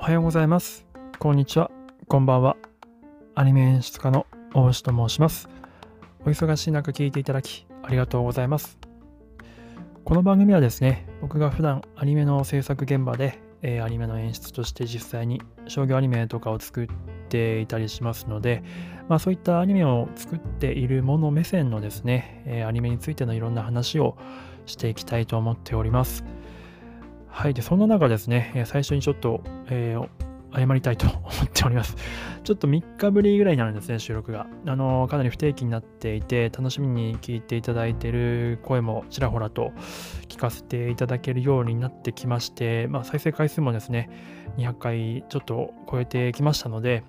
おはようございます。こんにちは。こんばんは。アニメ演出家の大牛と申します。お忙しい中聞いていただきありがとうございます。この番組はですね、僕が普段アニメの制作現場で、えーアニメの演出として実際に商業アニメとかを作っていたりしますので、まあ、そういったアニメを作っているもの目線のですね、えーアニメについてのいろんな話をしていきたいと思っております。はい。で、そんな中ですね、最初にちょっと、えー謝りたいと 思っております。ちょっと3日ぶりぐらいになるんですね、収録が。あの、かなり不定期になっていて、楽しみに聞いていただいている声もちらほらと聞かせていただけるようになってきまして、まあ、再生回数もですね、200回ちょっと超えてきましたので、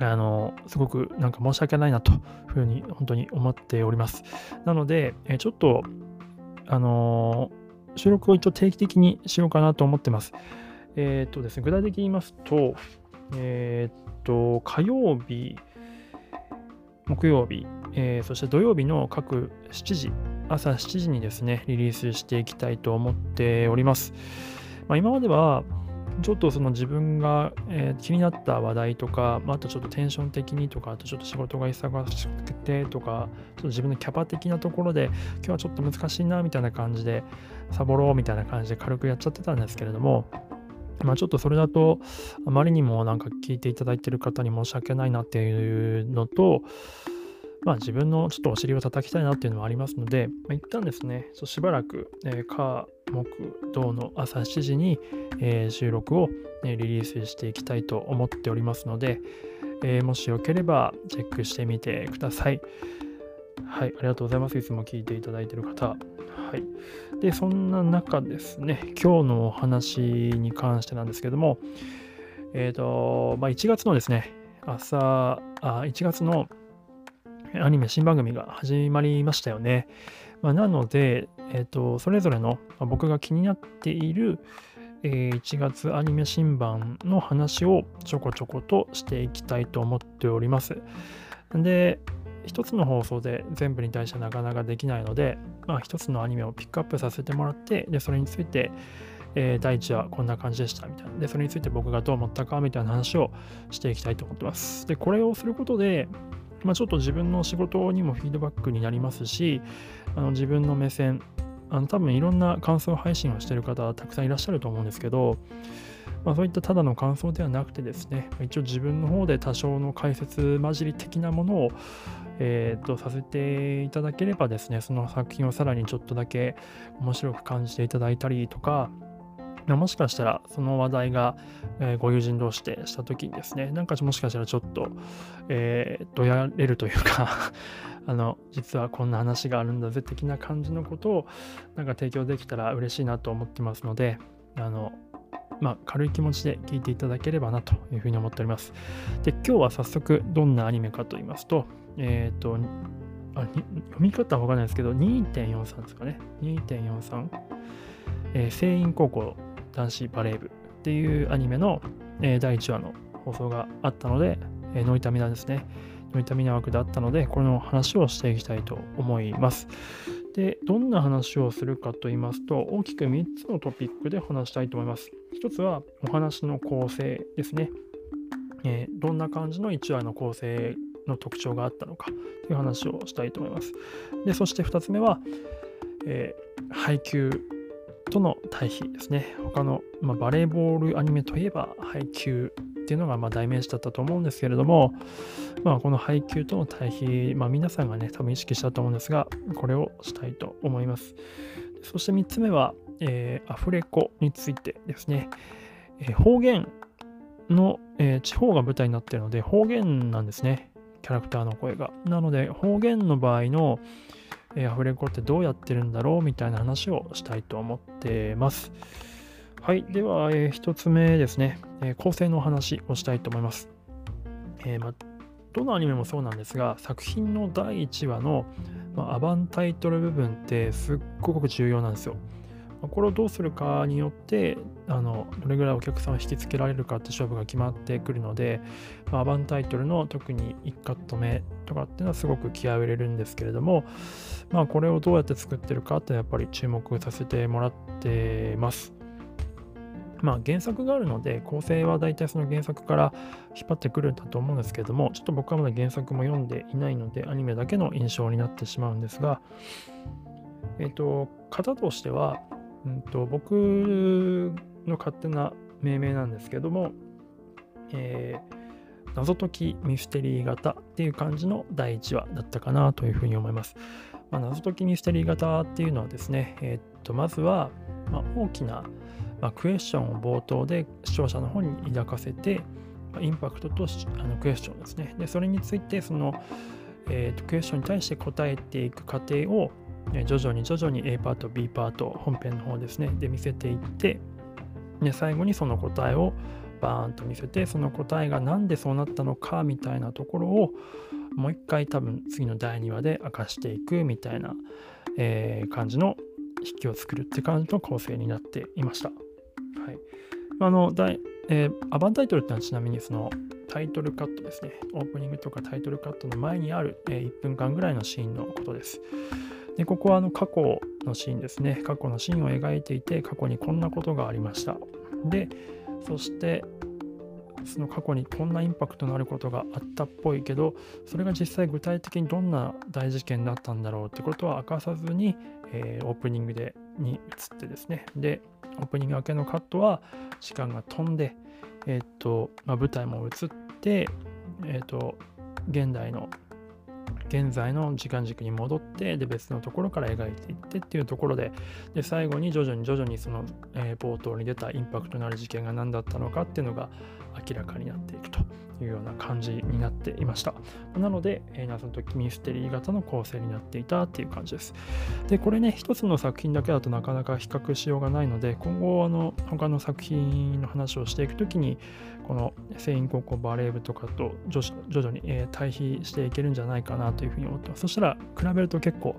あの、すごくなんか申し訳ないなというふうに本当に思っております。なので、えちょっと、あの収録を一応定期的にしようかなと思ってます。えっ、とですね、具体的に言いますと、えっ、と、火曜日、木曜日、えーそして土曜日の各7時、朝7時にですね、リリースしていきたいと思っております。まあ、今までは、ちょっとその自分が、えー気になった話題とか、まあ、あとちょっとテンション的にとか、あとちょっと仕事が忙しくてとか、ちょっと自分のキャパ的なところで、今日はちょっと難しいなみたいな感じで、サボろうみたいな感じで軽くやっちゃってたんですけれども、まあちょっとそれだと、あまりにもなんか聞いていただいてる方に申し訳ないなっていうのと、まあ自分のちょっとお尻を叩きたいなっていうのもありますので、まあ、一旦ですね、そうしばらく、えー火、木、土の朝7時に、えー収録を、えーリリースしていきたいと思っておりますので、えーもしよければチェックしてみてください。はい、ありがとうございます。いつも聞いていただいている方。はい。で、そんな中ですね、今日のお話に関してなんですけども、えっ、と、まあ、1月のですね、朝、あ1月のアニメ新番組が始まりましたよね。まあ、なので、えっ、と、それぞれの僕が気になっている、えー1月アニメ新版の話をちょこちょことしていきたいと思っております。で、一つの放送で全部に対してなかなかできないので、まあ、一つのアニメをピックアップさせてもらって、で、それについて、えー第1話こんな感じでしたみたいな。で、それについて僕がどう思ったかみたいな話をしていきたいと思ってます。で、これをすることで、まあ、ちょっと自分の仕事にもフィードバックになりますし、あの自分の目線、あの多分いろんな感想配信をしてる方たくさんいらっしゃると思うんですけど、まあ、そういったただの感想ではなくてですね、一応自分の方で多少の解説混じり的なものを、えー、とさせていただければですね、その作品をさらにちょっとだけ面白く感じていただいたりとか、もしかしたらその話題が、えーご友人同士でした時にですね、なんかもしかしたらちょっと、えー、どやれるというか あの、実はこんな話があるんだぜ的な感じのことをなんか提供できたら嬉しいなと思ってますので、あの、まあ、軽い気持ちで聞いていただければなというふうに思っております。で、今日は早速どんなアニメかと言いますと、えっ、と、あ読み方はわかんないですけど、2.43ですかね。2.43。えー、聖院高校男子バレー部っていうアニメの、えー第1話の放送があったので、えーノイタミナですね。ノイタミナ枠であったので、これの話をしていきたいと思います。で、どんな話をするかと言いますと、大きく3つのトピックで話したいと思います。1つはお話の構成ですね。えーどんな感じの1話の構成の特徴があったのかという話をしたいと思います。で、そして2つ目は、えー配給との対比ですね。他の、まあ、バレーボールアニメといえば配給っていうのがま代名詞だったと思うんですけれども、まあ、この配給との対比、まあ、皆さんがね、多分意識したと思うんですが、これをしたいと思います。そして3つ目は、えーアフレコについてですね。えー方言の、えー地方が舞台になっているので、方言なんですね。キャラクターの声が。なので、方言の場合の、えーアフレコってどうやってるんだろうみたいな話をしたいと思ってます。はい。では、え1つ目ですね、えー構成のお話をしたいと思います。えーまどのアニメもそうなんですが、作品の第1話の、まアバンタイトル部分ってすっごく重要なんですよ。まこれをどうするかによって、あのどれぐらいお客さんを引きつけられるかって勝負が決まってくるので、まあアバンタイトルの特に1カット目とかっていうのはすごく気合を入れるんですけれども、まあこれをどうやって作ってるかってやっぱり注目させてもらってます。まあ、原作があるので構成は大体その原作から引っ張ってくるんだと思うんですけどもちょっと僕はまだ原作も読んでいないのでアニメだけの印象になってしまうんですがえっ、と型としては、うんと、僕の勝手な命名なんですけども、えー、謎解きミステリー型っていう感じの第1話だったかなというふうに思います。まあ、謎解きミステリー型っていうのはですね、えっ、とまずは、まあ、大きなまあ、クエスチョンを冒頭で視聴者の方に抱かせて、まあ、インパクトとあのクエスチョンですね。で、それについて、その、えーと、クエスチョンに対して答えていく過程を、徐々に徐々に A パート、B パート、本編の方ですね、で見せていって、で、最後にその答えをバーンと見せて、その答えが何でそうなったのかみたいなところを、もう一回多分次の第2話で明かしていくみたいな、えー、感じの引きを作るって感じの構成になっていました。はい。あの、大えー、アバンタイトルってのはちなみにそのタイトルカットですね。オープニングとかタイトルカットの前にある、えー、1分間ぐらいのシーンのことです。で、ここはあの過去のシーンですね。過去のシーンを描いていて、過去にこんなことがありました。で、そして、その過去にこんなインパクトのあることがあったっぽいけど、それが実際具体的にどんな大事件だったんだろうってことは明かさずに、えー、オープニングでに移ってですね。で、オープニング明けのカットは時間が飛んで、えっ、と、まあ、舞台も移って、えっ、と、現代の現在の時間軸に戻ってで別のところから描いていってっていうところでで最後に徐々に徐々にその、えー、冒頭に出たインパクトのある事件が何だったのかっていうのが明らかになっていくと。いうような感じになっていました。なので、えー、謎解きミステリー型の構成になっていたっていう感じです。で、これね、一つの作品だけだとなかなか比較しようがないので、今後、あの、他の作品の話をしていくときに、この聖院高校バレー部とかと徐々に、えー、対比していけるんじゃないかなというふうに思ってます。そしたら、比べると結構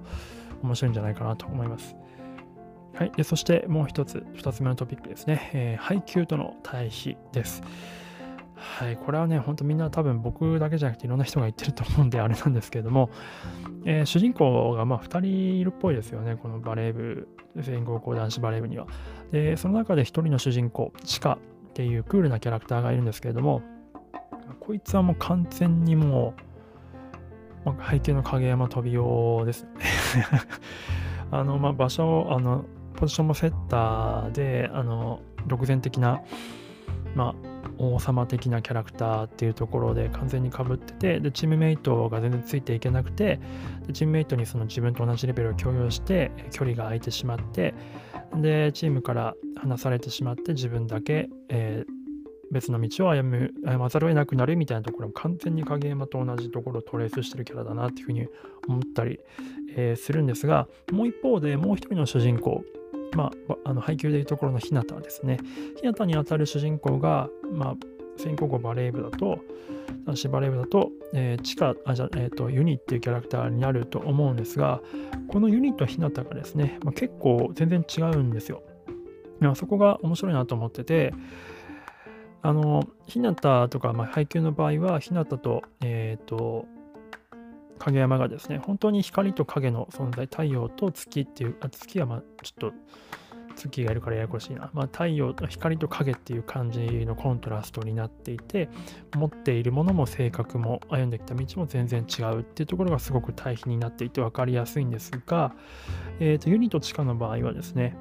面白いんじゃないかなと思います。はい。でそしてもう一つ、二つ目のトピックですね。えー、配給との対比です。はい、これはね、ほんとみんな多分僕だけじゃなくていろんな人が言ってると思うんであれなんですけれども、えー、主人公がまあ2人いるっぽいですよね、このバレー部、全高校男子バレー部には。で、その中で1人の主人公、チカっていうクールなキャラクターがいるんですけれども、こいつはもう完全にもう、まあ、背景の影山飛び用ですね。あの、まあ、場所、あの、ポジションもセッターで、あの、独善的な、まあ、王様的なキャラクターっていうところで完全にかぶっててでチームメイトが全然ついていけなくてでチームメイトにその自分と同じレベルを共有して距離が空いてしまってでチームから離されてしまって自分だけ、えー、別の道を歩む歩まざるを得なくなるみたいなところも完全に影山と同じところをトレースしてるキャラだなっていうふうに思ったり、えー、するんですがもう一方でもう一人の主人公まあ、あの配給でいうところの日向ですね。日向にあたる主人公が、まあ、先行後バレー部だと、男子バレー部だと、えー、地下、あ、じゃえっ、ー、と、ユニっていうキャラクターになると思うんですが、このユニと日向がですね、まあ、結構全然違うんですよ。まあ、そこが面白いなと思ってて、あの、日向とか、まあ、配給の場合は、日向と、えっ、ー、と、影山がですね、本当に光と影の存在、太陽と月っていう、あ月はまあちょっと月がいるからややこしいな。まあ、太陽と、光と影っていう感じのコントラストになっていて、持っているものも性格も歩んできた道も全然違うっていうところがすごく対比になっていて分かりやすいんですが、えーと、ユニと地下の場合はですね、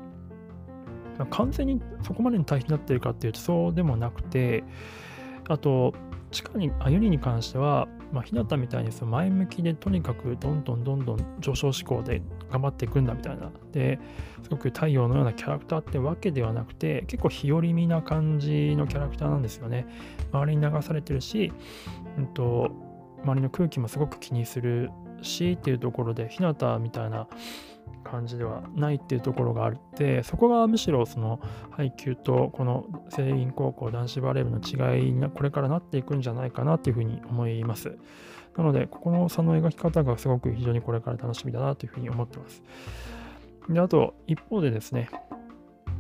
完全にそこまでに対比になっているかっていうとそうでもなくて、あと、地下に、あユニに関しては、まあ、日向みたいにその前向きでとにかくどんどんどんどん上昇志向で頑張っていくんだみたいな。で、すごく太陽のようなキャラクターってわけではなくて、結構日和見な感じのキャラクターなんですよね。周りに流されてるし、うんと、周りの空気もすごく気にするしっていうところで、日向みたいな感じではないっていうところがあってそこがむしろその配球とこの聖院高校男子バレー部の違いにこれからなっていくんじゃないかなっていうふうに思います。なのでここの差の描き方がすごく非常にこれから楽しみだなというふうに思ってます。であと一方でですね、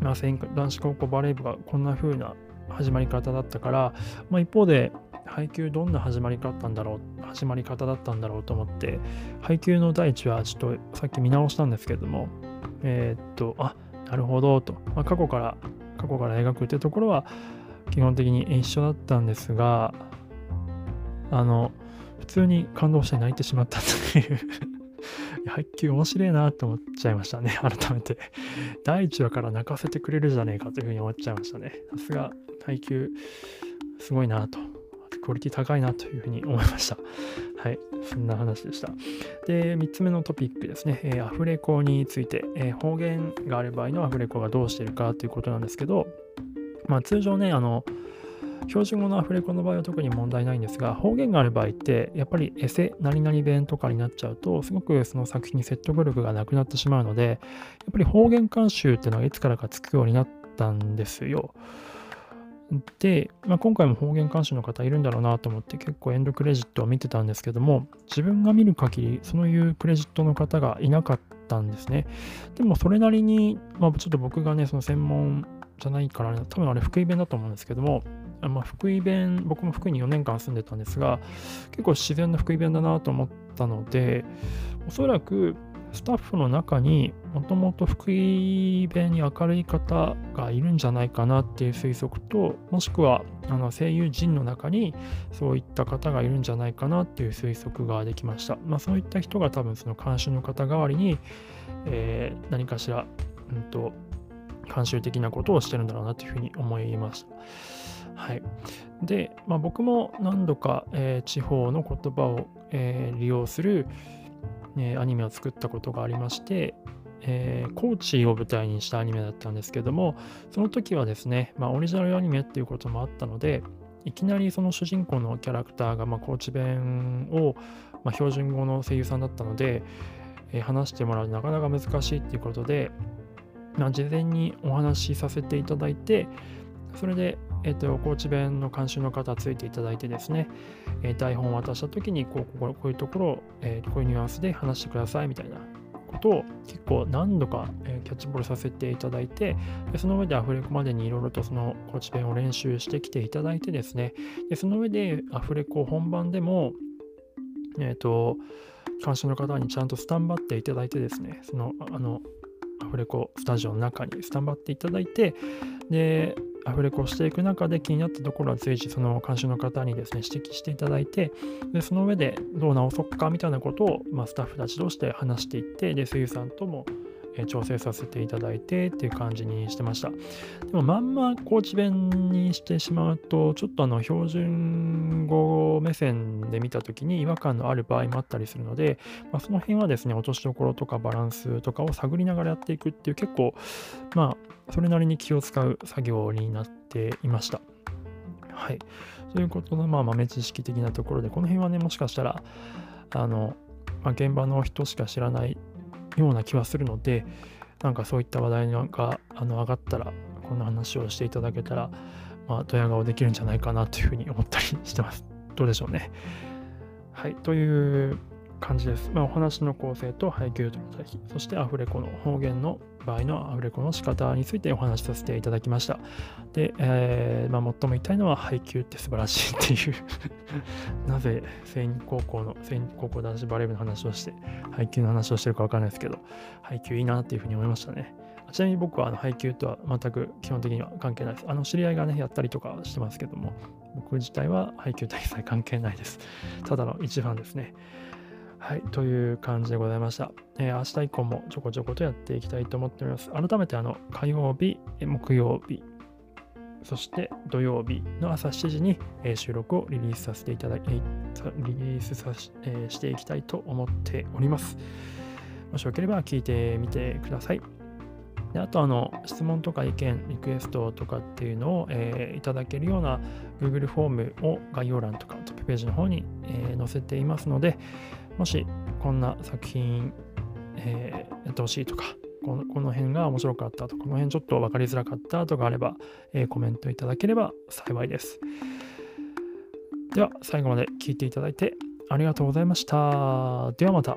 まあ、男子高校バレー部がこんな風な始まり方だったから、まあ、一方で配給どんな始まり方んだろう、始まり方だったんだろうと思って、配給の第一はちょっとさっき見直したんですけども、えー、っと、あ、なるほどと、まあ、過去から過去から描くっていうところは基本的に一緒だったんですが、あの、普通に感動して泣いてしまったという 配球面白いなと思っちゃいましたね、改めて。第1話から泣かせてくれるじゃねえかというふうに思っちゃいましたね。さすが配球すごいなと。クオリティ高いなというふうに思いました。はい、そんな話でした。で、3つ目のトピックですね、えー、アフレコについて、えー、方言がある場合のアフレコがどうしてるかということなんですけど、まあ、通常ね、あの、標準語のアフレコの場合は特に問題ないんですが、方言がある場合って、やっぱりエセ、何々弁とかになっちゃうと、すごくその作品に説得力がなくなってしまうので、やっぱり方言監修っていうのがいつからかつくようになったんですよ。で、まあ、今回も方言監修の方いるんだろうなと思って結構エンドクレジットを見てたんですけども、自分が見る限り、そういうクレジットの方がいなかったんですね。でもそれなりに、まあ、ちょっと僕がね、その専門じゃないから、ね、多分あれ福井弁だと思うんですけども、まあ、福井弁、僕も福井に4年間住んでたんですが、結構自然な福井弁だなと思ったので、おそらくスタッフの中にもともと福井弁に明るい方がいるんじゃないかなっていう推測と、もしくはあの声優陣の中にそういった方がいるんじゃないかなっていう推測ができました。まあ、そういった人が多分その監修の方代わりに、えー、何かしら、うんと、監修的なことをしてるんだろうなというふうに思いました。はい。で、まあ、僕も何度か、えー、地方の言葉を、えー、利用する、えー、アニメを作ったことがありまして、えー、高知を舞台にしたアニメだったんですけども、その時はですね、まあ、オリジナルアニメっていうこともあったので、いきなりその主人公のキャラクターが、まあ、高知弁を、まあ、標準語の声優さんだったので、えー、話してもらうなかなか難しいっていうことで、まあ、事前にお話しさせていただいて、それでえっ、と、高知弁の監修の方ついていただいてですね、え、台本を渡した時にこうこうこういうところを、え、こういうニュアンスで話してくださいみたいなことを結構何度か、えキャッチボールさせていただいてでその上でアフレコまでにいろいろとその高知弁を練習してきていただいてですねでその上でアフレコ本番でもえっ、と監修の方にちゃんとスタンバっていただいてですねそのあのアフレコスタジオの中にスタンバっていただいてでアフレコしていく中で気になったところは随時その監修の方にですね指摘していただいてでその上でどう直そっかみたいなことを、ま、スタッフたち同士で話していってで声優さんとも調整させていただいてっていう感じにしてました。でもまんま高知弁にしてしまうと、ちょっとあの標準語目線で見たときに違和感のある場合もあったりするので、まあ、その辺はですね、落としどころとかバランスとかを探りながらやっていくっていう結構、まあ、それなりに気を使う作業になっていました。はい。そういうことの、まあ、豆知識的なところで、この辺はね、もしかしたら、あの、まあ、現場の人しか知らないような気はするので、なんかそういった話題があの上がったら、こんな話をしていただけたら、まあ、ドヤ顔できるんじゃないかなというふうに思ったりしてます。どうでしょうね。はい。という感じです。まあ、お話の構成と配給との対比、そしてアフレコの方言の場合のアフレコの仕方についてお話しさせていただきました。で、えー、まあ、最も言いたいのは配給って素晴らしいっていう なぜ全員高校の、全員高校男子バレー部の話をして、配給の話をしてるかわかんないですけど、配給いいなっていうふうに思いましたね。ちなみに僕はあの配給とは全く基本的には関係ないです。あの知り合いがね、やったりとかしてますけども、僕自体は配給と一切関係ないです。ただの一ファンですね。はい、という感じでございました。えー、明日以降もちょこちょことやっていきたいと思っております。改めてあの火曜日、木曜日、そして土曜日の朝7時に、えー、収録をリリースさせていただき、リリースさし,、えー、していきたいと思っております。もしよければ聞いてみてください。であとあの質問とか意見、リクエストとかっていうのを、えー、いただけるような Google フォームを概要欄とかトップページの方に、え、載せていますので、もしこんな作品、えー、やってほしいとか、このこの辺が面白かったとか、この辺ちょっと分かりづらかったとかあれば、えー、コメントいただければ幸いです。では、最後まで聞いていただいてありがとうございました。ではまた。